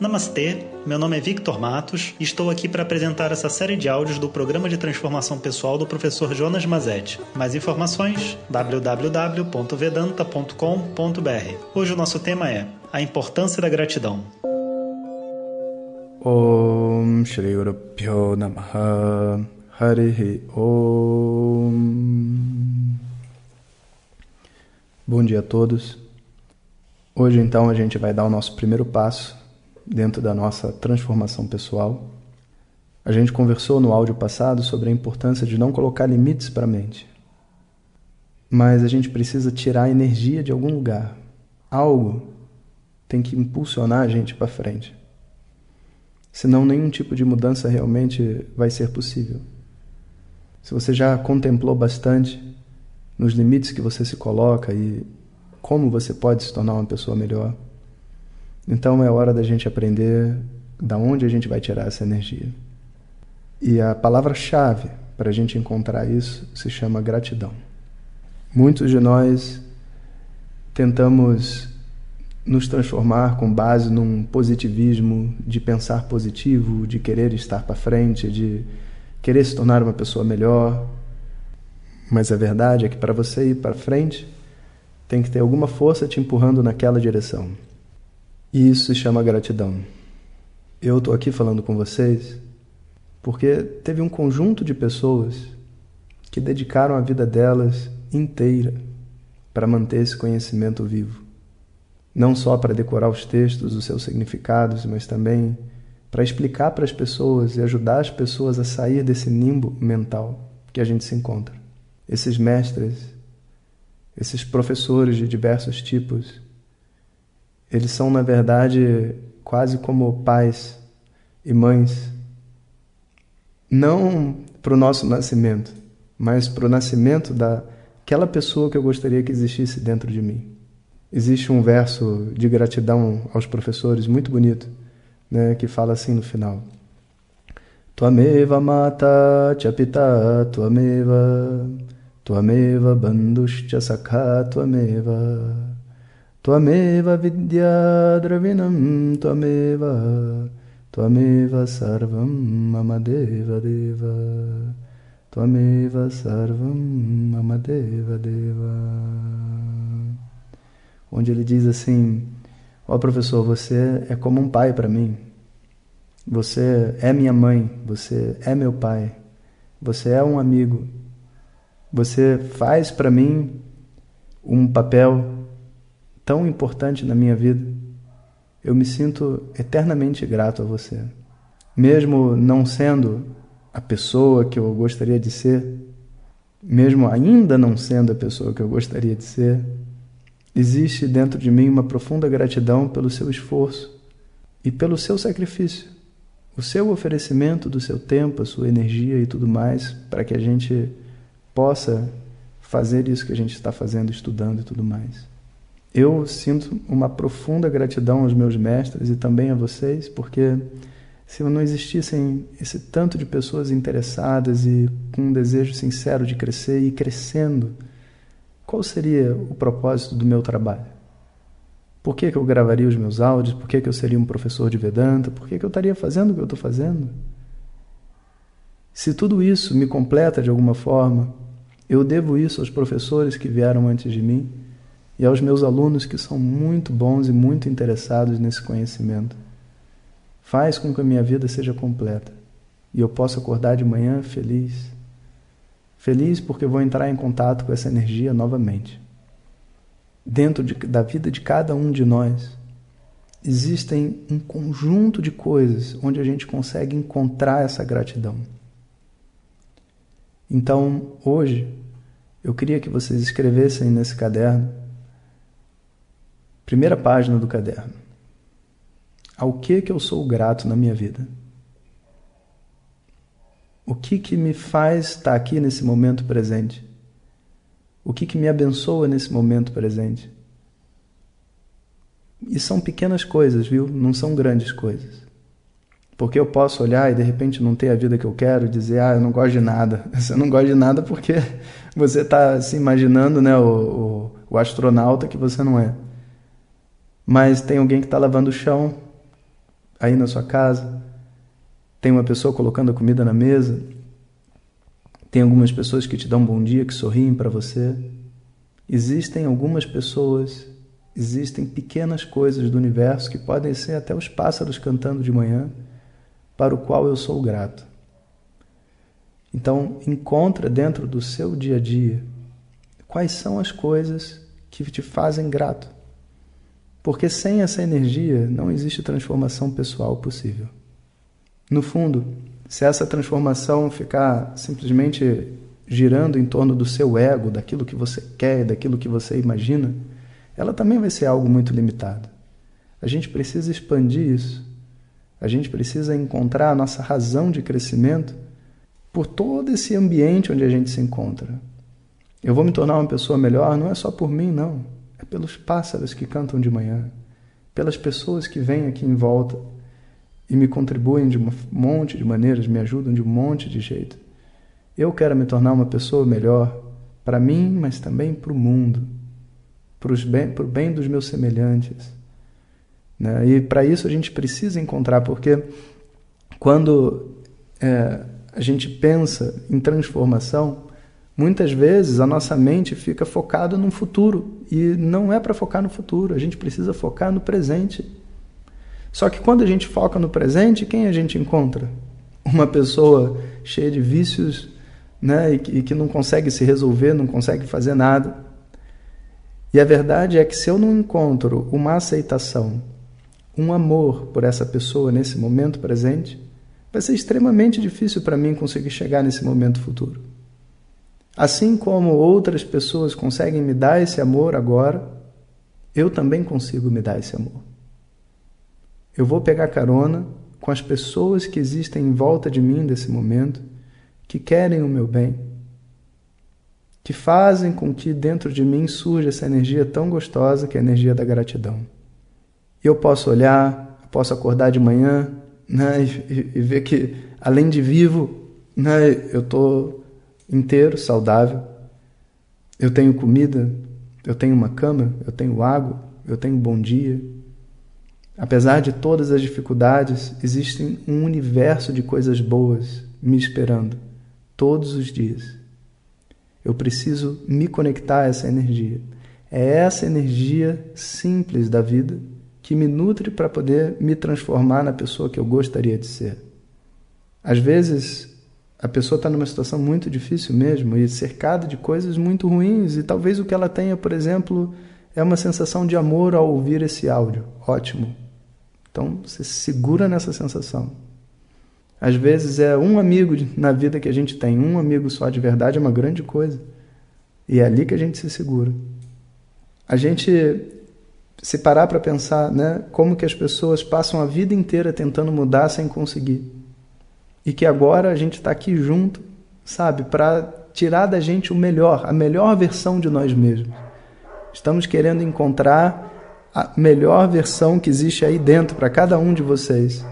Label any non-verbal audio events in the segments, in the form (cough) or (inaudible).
Namastê, meu nome é Victor Matos e estou aqui para apresentar essa série de áudios do programa de transformação pessoal do professor Jonas Mazetti. Mais informações www.vedanta.com.br. Hoje o nosso tema é a importância da gratidão. Om Shri Namaha Harihi Om Bom dia a todos. Hoje então a gente vai dar o nosso primeiro passo dentro da nossa transformação pessoal. A gente conversou no áudio passado sobre a importância de não colocar limites para a mente. Mas a gente precisa tirar a energia de algum lugar. Algo tem que impulsionar a gente para frente. Senão nenhum tipo de mudança realmente vai ser possível. Se você já contemplou bastante nos limites que você se coloca e como você pode se tornar uma pessoa melhor, então é hora da gente aprender da onde a gente vai tirar essa energia. E a palavra-chave para a gente encontrar isso se chama gratidão. Muitos de nós tentamos nos transformar com base num positivismo de pensar positivo, de querer estar para frente, de querer se tornar uma pessoa melhor. Mas a verdade é que para você ir para frente, tem que ter alguma força te empurrando naquela direção. E isso se chama gratidão. Eu estou aqui falando com vocês porque teve um conjunto de pessoas que dedicaram a vida delas inteira para manter esse conhecimento vivo. Não só para decorar os textos, os seus significados, mas também para explicar para as pessoas e ajudar as pessoas a sair desse nimbo mental que a gente se encontra. Esses mestres, esses professores de diversos tipos, eles são, na verdade, quase como pais e mães, não para o nosso nascimento, mas para o nascimento daquela pessoa que eu gostaria que existisse dentro de mim. Existe um verso de gratidão aos professores muito bonito, né, que fala assim no final: Tuameva mata chapita tuameva tuameva banduscha sakha tuameva Tvameva vidya dravinam tvameva Tvameva sarvam mama deva deva Tvameva sarvam mama deva deva Onde ele diz assim, ó oh, professor, você é como um pai para mim. Você é minha mãe, você é meu pai. Você é um amigo. Você faz para mim um papel tão importante na minha vida, eu me sinto eternamente grato a você. Mesmo não sendo a pessoa que eu gostaria de ser, mesmo ainda não sendo a pessoa que eu gostaria de ser, existe dentro de mim uma profunda gratidão pelo seu esforço e pelo seu sacrifício, o seu oferecimento do seu tempo, a sua energia e tudo mais, para que a gente possa fazer isso que a gente está fazendo, estudando e tudo mais. Eu sinto uma profunda gratidão aos meus mestres e também a vocês, porque se não existissem esse tanto de pessoas interessadas e com um desejo sincero de crescer e crescendo, qual seria o propósito do meu trabalho? Por que, que eu gravaria os meus áudios? Por que, que eu seria um professor de Vedanta? Por que, que eu estaria fazendo o que eu estou fazendo? Se tudo isso me completa de alguma forma, eu devo isso aos professores que vieram antes de mim e aos meus alunos que são muito bons e muito interessados nesse conhecimento. Faz com que a minha vida seja completa e eu possa acordar de manhã feliz. Feliz porque vou entrar em contato com essa energia novamente. Dentro de, da vida de cada um de nós, existem um conjunto de coisas onde a gente consegue encontrar essa gratidão. Então, hoje, eu queria que vocês escrevessem nesse caderno Primeira página do caderno. Ao que que eu sou grato na minha vida? O que que me faz estar aqui nesse momento presente? O que que me abençoa nesse momento presente? E são pequenas coisas, viu? Não são grandes coisas. Porque eu posso olhar e de repente não ter a vida que eu quero e dizer, ah, eu não gosto de nada. (laughs) Você não gosta de nada porque (laughs) você está se imaginando né, o, o, o astronauta que você não é mas tem alguém que está lavando o chão aí na sua casa, tem uma pessoa colocando a comida na mesa, tem algumas pessoas que te dão um bom dia, que sorriem para você. Existem algumas pessoas, existem pequenas coisas do universo que podem ser até os pássaros cantando de manhã, para o qual eu sou grato. Então, encontra dentro do seu dia a dia quais são as coisas que te fazem grato. Porque sem essa energia não existe transformação pessoal possível. No fundo, se essa transformação ficar simplesmente girando em torno do seu ego, daquilo que você quer, daquilo que você imagina, ela também vai ser algo muito limitado. A gente precisa expandir isso. A gente precisa encontrar a nossa razão de crescimento por todo esse ambiente onde a gente se encontra. Eu vou me tornar uma pessoa melhor não é só por mim, não. Pelos pássaros que cantam de manhã, pelas pessoas que vêm aqui em volta e me contribuem de um monte de maneiras, me ajudam de um monte de jeito. Eu quero me tornar uma pessoa melhor para mim, mas também para o mundo, para o bem, bem dos meus semelhantes. Né? E para isso a gente precisa encontrar, porque quando é, a gente pensa em transformação, muitas vezes a nossa mente fica focada no futuro e não é para focar no futuro, a gente precisa focar no presente. Só que quando a gente foca no presente, quem a gente encontra? Uma pessoa cheia de vícios, né, e que, não consegue se resolver, não consegue fazer nada. E a verdade é que se eu não encontro uma aceitação, um amor por essa pessoa nesse momento presente, vai ser extremamente difícil para mim conseguir chegar nesse momento futuro. Assim como outras pessoas conseguem me dar esse amor agora, eu também consigo me dar esse amor. Eu vou pegar carona com as pessoas que existem em volta de mim nesse momento, que querem o meu bem, que fazem com que dentro de mim surja essa energia tão gostosa que é a energia da gratidão. Eu posso olhar, posso acordar de manhã né, e, e ver que, além de vivo, né, eu estou inteiro, saudável. Eu tenho comida, eu tenho uma cama, eu tenho água, eu tenho bom dia, Apesar de todas as dificuldades, existe um universo de coisas boas me esperando todos os dias. Eu preciso me conectar a essa energia. É essa energia simples da vida que me nutre para poder me transformar na pessoa que eu gostaria de ser. Às vezes, a pessoa está numa situação muito difícil mesmo e cercada de coisas muito ruins, e talvez o que ela tenha, por exemplo, é uma sensação de amor ao ouvir esse áudio. Ótimo, então você segura nessa sensação. Às vezes é um amigo na vida que a gente tem, um amigo só de verdade é uma grande coisa. E é ali que a gente se segura. A gente se parar para pensar, né, como que as pessoas passam a vida inteira tentando mudar sem conseguir. E que agora a gente está aqui junto, sabe, para tirar da gente o melhor, a melhor versão de nós mesmos. Estamos querendo encontrar a melhor versão que existe aí dentro para cada um de vocês.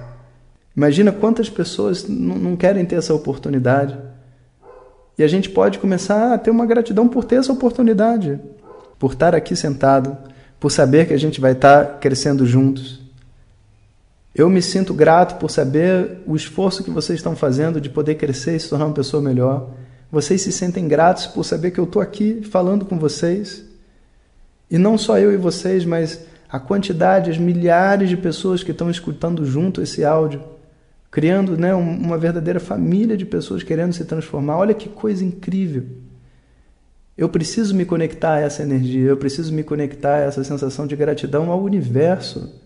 Imagina quantas pessoas não querem ter essa oportunidade. E a gente pode começar a ter uma gratidão por ter essa oportunidade, por estar aqui sentado, por saber que a gente vai estar crescendo juntos. Eu me sinto grato por saber o esforço que vocês estão fazendo de poder crescer e se tornar uma pessoa melhor. Vocês se sentem gratos por saber que eu estou aqui falando com vocês. E não só eu e vocês, mas a quantidade, as milhares de pessoas que estão escutando junto esse áudio, criando né, uma verdadeira família de pessoas querendo se transformar. Olha que coisa incrível. Eu preciso me conectar a essa energia, eu preciso me conectar a essa sensação de gratidão ao universo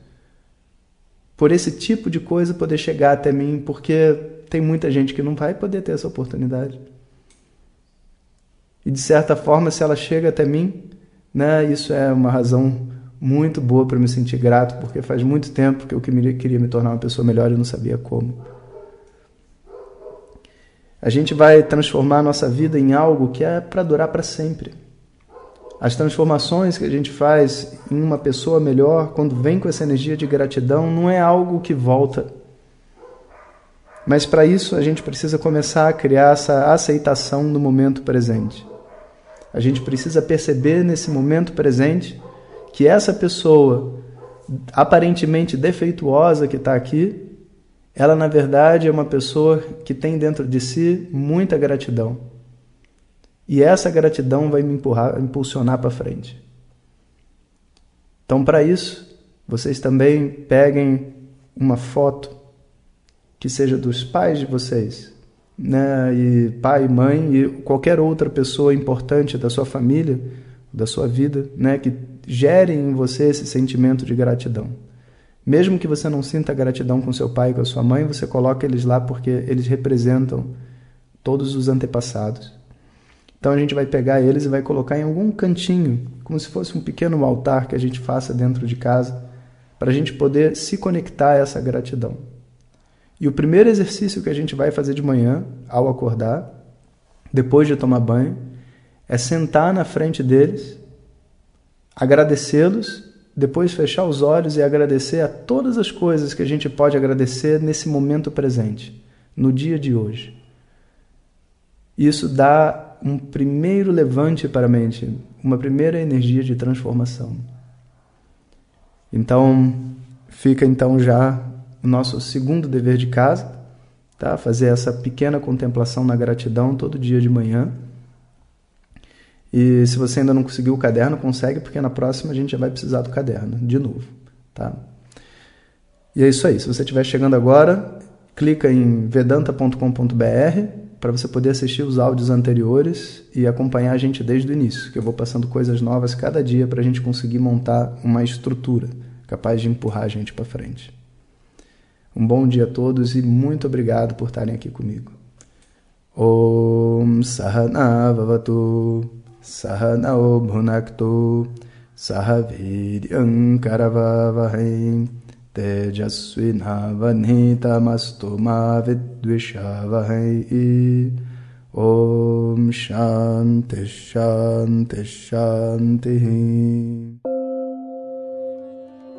por esse tipo de coisa poder chegar até mim, porque tem muita gente que não vai poder ter essa oportunidade. E de certa forma, se ela chega até mim, né, isso é uma razão muito boa para me sentir grato, porque faz muito tempo que eu queria me tornar uma pessoa melhor e não sabia como. A gente vai transformar a nossa vida em algo que é para durar para sempre. As transformações que a gente faz em uma pessoa melhor, quando vem com essa energia de gratidão, não é algo que volta. Mas para isso a gente precisa começar a criar essa aceitação no momento presente. A gente precisa perceber nesse momento presente que essa pessoa aparentemente defeituosa que está aqui, ela na verdade é uma pessoa que tem dentro de si muita gratidão. E essa gratidão vai me empurrar, impulsionar para frente. Então, para isso, vocês também peguem uma foto que seja dos pais de vocês, né? E pai, mãe e qualquer outra pessoa importante da sua família, da sua vida, né? Que gerem em você esse sentimento de gratidão. Mesmo que você não sinta gratidão com seu pai e com a sua mãe, você coloca eles lá porque eles representam todos os antepassados. Então a gente vai pegar eles e vai colocar em algum cantinho, como se fosse um pequeno altar que a gente faça dentro de casa, para a gente poder se conectar a essa gratidão. E o primeiro exercício que a gente vai fazer de manhã, ao acordar, depois de tomar banho, é sentar na frente deles, agradecê-los, depois fechar os olhos e agradecer a todas as coisas que a gente pode agradecer nesse momento presente, no dia de hoje. Isso dá um primeiro levante para a mente, uma primeira energia de transformação. Então, fica então já o nosso segundo dever de casa, tá? Fazer essa pequena contemplação na gratidão todo dia de manhã. E se você ainda não conseguiu o caderno, consegue, porque na próxima a gente já vai precisar do caderno, de novo, tá? E é isso aí. Se você estiver chegando agora, clica em vedanta.com.br para você poder assistir os áudios anteriores e acompanhar a gente desde o início, que eu vou passando coisas novas cada dia para a gente conseguir montar uma estrutura capaz de empurrar a gente para frente. Um bom dia a todos e muito obrigado por estarem aqui comigo. Om Sahana Vavatu Sahana तेजस्विनावनीतमस्तु मा विद्विषावहै। ॐ शान्तिः शान्तिः शान्तिः।